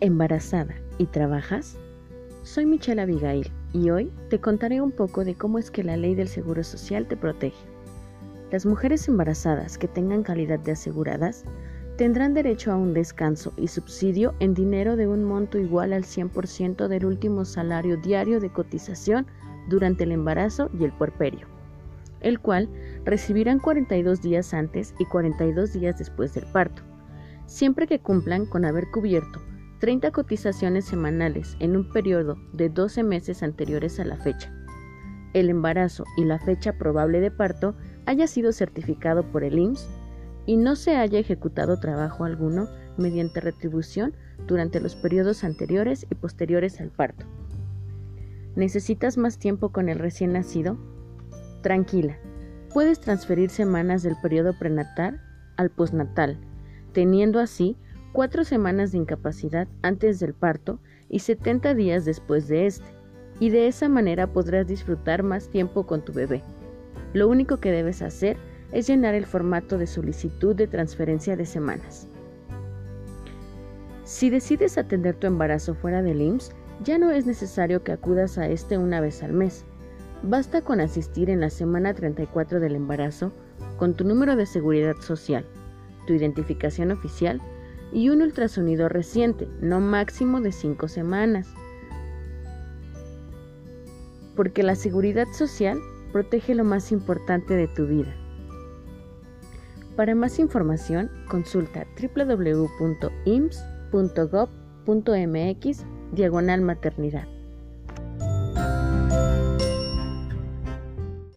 embarazada y trabajas? Soy Michelle Abigail y hoy te contaré un poco de cómo es que la ley del Seguro Social te protege. Las mujeres embarazadas que tengan calidad de aseguradas tendrán derecho a un descanso y subsidio en dinero de un monto igual al 100% del último salario diario de cotización durante el embarazo y el puerperio, el cual recibirán 42 días antes y 42 días después del parto, siempre que cumplan con haber cubierto 30 cotizaciones semanales en un periodo de 12 meses anteriores a la fecha. El embarazo y la fecha probable de parto haya sido certificado por el IMSS y no se haya ejecutado trabajo alguno mediante retribución durante los periodos anteriores y posteriores al parto. ¿Necesitas más tiempo con el recién nacido? Tranquila, puedes transferir semanas del periodo prenatal al postnatal, teniendo así cuatro semanas de incapacidad antes del parto y 70 días después de este, y de esa manera podrás disfrutar más tiempo con tu bebé. Lo único que debes hacer es llenar el formato de solicitud de transferencia de semanas. Si decides atender tu embarazo fuera del IMSS, ya no es necesario que acudas a este una vez al mes. Basta con asistir en la semana 34 del embarazo con tu número de seguridad social, tu identificación oficial y un ultrasonido reciente, no máximo de 5 semanas. Porque la seguridad social protege lo más importante de tu vida. Para más información, consulta www.ims.gov.mx diagonal maternidad.